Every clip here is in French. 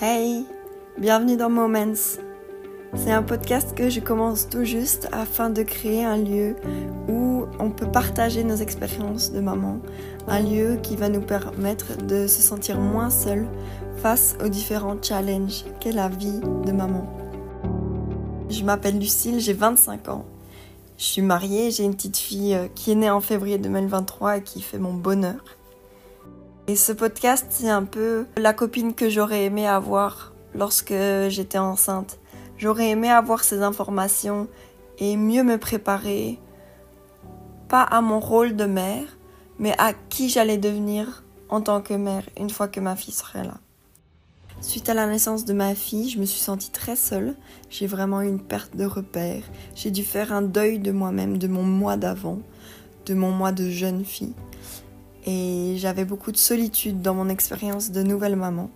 Hey, bienvenue dans Moments. C'est un podcast que je commence tout juste afin de créer un lieu où on peut partager nos expériences de maman, un lieu qui va nous permettre de se sentir moins seul face aux différents challenges qu'est la vie de maman. Je m'appelle Lucille, j'ai 25 ans. Je suis mariée, j'ai une petite fille euh, qui est née en février 2023 et qui fait mon bonheur. Et ce podcast, c'est un peu la copine que j'aurais aimé avoir lorsque j'étais enceinte. J'aurais aimé avoir ces informations et mieux me préparer, pas à mon rôle de mère, mais à qui j'allais devenir en tant que mère une fois que ma fille serait là. Suite à la naissance de ma fille, je me suis sentie très seule. J'ai vraiment eu une perte de repère. J'ai dû faire un deuil de moi-même, de mon moi d'avant, de mon moi de jeune fille et j'avais beaucoup de solitude dans mon expérience de nouvelle maman.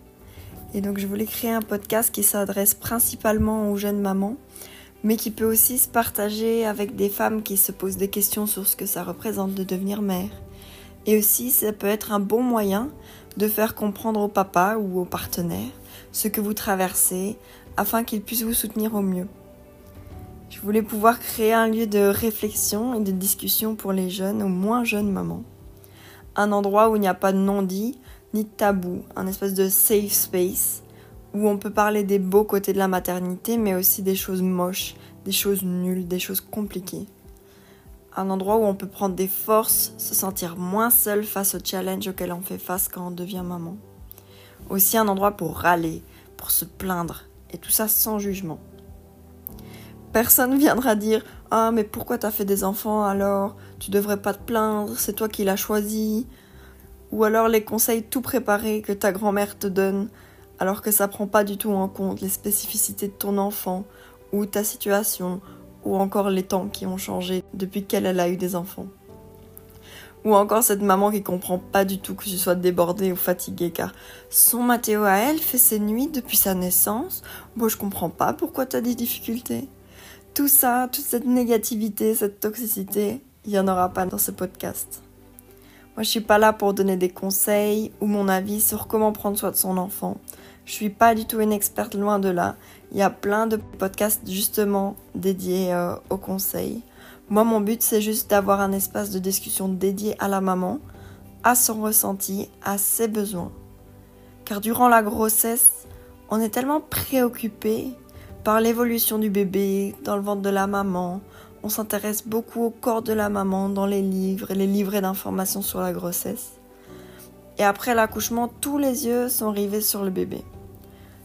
Et donc je voulais créer un podcast qui s'adresse principalement aux jeunes mamans, mais qui peut aussi se partager avec des femmes qui se posent des questions sur ce que ça représente de devenir mère. Et aussi ça peut être un bon moyen de faire comprendre au papa ou au partenaire ce que vous traversez afin qu'ils puissent vous soutenir au mieux. Je voulais pouvoir créer un lieu de réflexion et de discussion pour les jeunes ou moins jeunes mamans un endroit où il n'y a pas de non-dit ni de tabou, un espèce de safe space où on peut parler des beaux côtés de la maternité, mais aussi des choses moches, des choses nulles, des choses compliquées. Un endroit où on peut prendre des forces, se sentir moins seul face aux challenges auxquels on fait face quand on devient maman. Aussi un endroit pour râler, pour se plaindre, et tout ça sans jugement. Personne viendra dire Ah, mais pourquoi t'as fait des enfants alors? Tu devrais pas te plaindre, c'est toi qui l'as choisi. Ou alors les conseils tout préparés que ta grand-mère te donne, alors que ça prend pas du tout en compte les spécificités de ton enfant, ou ta situation, ou encore les temps qui ont changé depuis qu'elle a eu des enfants. Ou encore cette maman qui comprend pas du tout que tu sois débordée ou fatiguée car son Mathéo à elle fait ses nuits depuis sa naissance. Moi je comprends pas pourquoi t'as des difficultés tout ça, toute cette négativité, cette toxicité, il n'y en aura pas dans ce podcast. Moi, je suis pas là pour donner des conseils ou mon avis sur comment prendre soin de son enfant. Je suis pas du tout une experte loin de là. Il y a plein de podcasts justement dédiés euh, aux conseils. Moi, mon but, c'est juste d'avoir un espace de discussion dédié à la maman, à son ressenti, à ses besoins. Car durant la grossesse, on est tellement préoccupé par l'évolution du bébé dans le ventre de la maman. On s'intéresse beaucoup au corps de la maman dans les livres et les livrets d'informations sur la grossesse. Et après l'accouchement, tous les yeux sont rivés sur le bébé.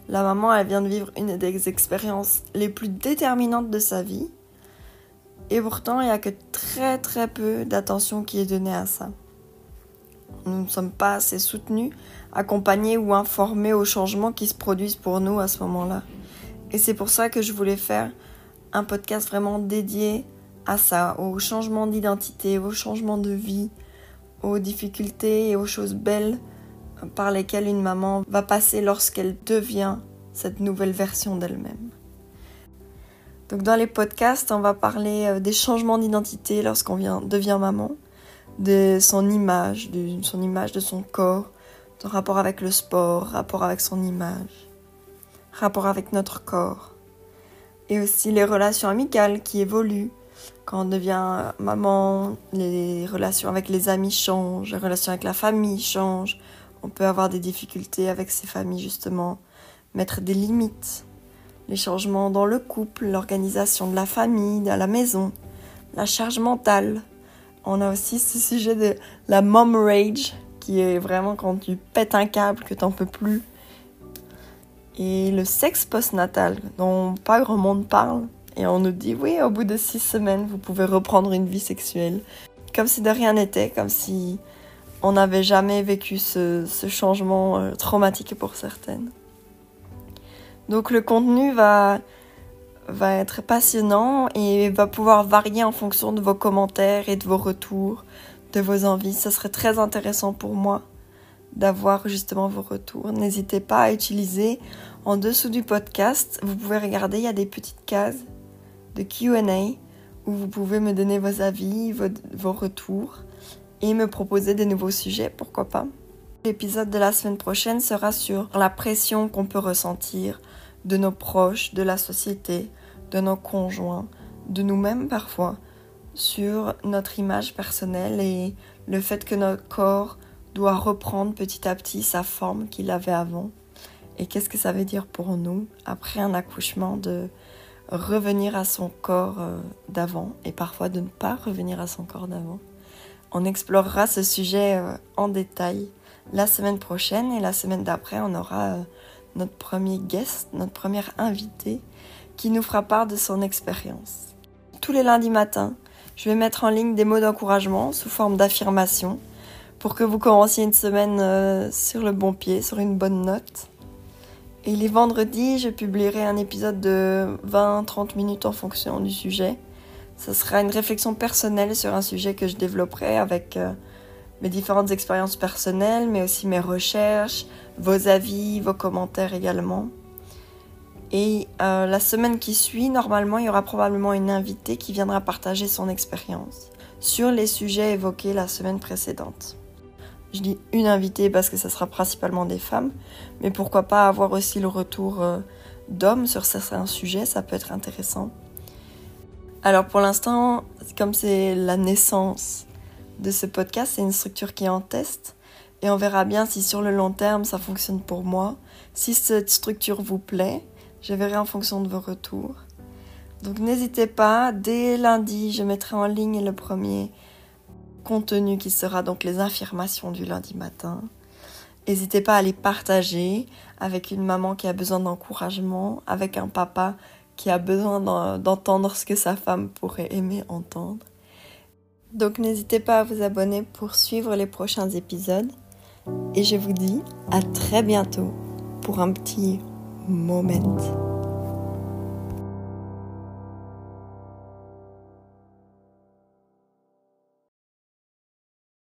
La maman, elle vient de vivre une des expériences les plus déterminantes de sa vie. Et pourtant, il n'y a que très très peu d'attention qui est donnée à ça. Nous ne sommes pas assez soutenus, accompagnés ou informés aux changements qui se produisent pour nous à ce moment-là. Et c'est pour ça que je voulais faire un podcast vraiment dédié à ça, au changement d'identité, au changement de vie, aux difficultés et aux choses belles par lesquelles une maman va passer lorsqu'elle devient cette nouvelle version d'elle-même. Donc dans les podcasts, on va parler euh, des changements d'identité lorsqu'on devient maman, de son image, de son image de son corps, son rapport avec le sport, rapport avec son image rapport avec notre corps. Et aussi les relations amicales qui évoluent. Quand on devient maman, les relations avec les amis changent, les relations avec la famille changent. On peut avoir des difficultés avec ces familles justement, mettre des limites. Les changements dans le couple, l'organisation de la famille, à la maison, la charge mentale. On a aussi ce sujet de la mom rage, qui est vraiment quand tu pètes un câble que t'en peux plus et le sexe postnatal dont pas grand monde parle. Et on nous dit oui, au bout de six semaines, vous pouvez reprendre une vie sexuelle. Comme si de rien n'était, comme si on n'avait jamais vécu ce, changement euh, traumatique pour certaines. Donc le contenu va, va être passionnant et va pouvoir varier en fonction de vos commentaires et de vos retours, de vos envies. Ce serait très intéressant pour moi d'avoir justement vos retours. N'hésitez pas à utiliser en dessous du podcast, vous pouvez regarder, il y a des petites cases de QA où vous pouvez me donner vos avis, vos, retours et me proposer des nouveaux sujets, pourquoi pas. L'épisode de la semaine prochaine sera sur la pression qu'on peut ressentir de nos proches, de la société, de nos conjoints, de nous-mêmes parfois, sur notre image personnelle et le fait que notre corps doit reprendre petit à petit sa forme qu'il avait avant. Et qu'est-ce que ça veut dire pour nous, après un accouchement, de revenir à son corps euh, d'avant et parfois de ne pas revenir à son corps d'avant? On explorera ce sujet euh, en détail la semaine prochaine et la semaine d'après, on aura euh, notre premier guest, notre première invité qui nous fera part de son expérience. Tous les lundis matins, je vais mettre en ligne des mots d'encouragement sous forme d'affirmation pour que vous commenciez une semaine euh, sur le bon pied, sur une bonne note. Et les vendredis, je publierai un épisode de 20-30 minutes en fonction du sujet. Ce sera une réflexion personnelle sur un sujet que je développerai avec euh, mes différentes expériences personnelles, mais aussi mes recherches, vos avis, vos commentaires également. Et euh, la semaine qui suit, normalement, il y aura probablement une invitée qui viendra partager son expérience sur les sujets évoqués la semaine précédente. Je dis une invitée parce que ce sera principalement des femmes, mais pourquoi pas avoir aussi le retour euh, d'hommes sur certains sujets, ça peut être intéressant. Alors pour l'instant, comme c'est la naissance de ce podcast, c'est une structure qui est en test. Et on verra bien si sur le long terme ça fonctionne pour moi. Si cette structure vous plaît, je verrai en fonction de vos retours. Donc n'hésitez pas, dès lundi, je mettrai en ligne le premier contenu qui sera donc les affirmations du lundi matin. N'hésitez pas à les partager avec une maman qui a besoin d'encouragement, avec un papa qui a besoin d'entendre ce que sa femme pourrait aimer entendre. Donc n'hésitez pas à vous abonner pour suivre les prochains épisodes. Et je vous dis à très bientôt pour un petit moment.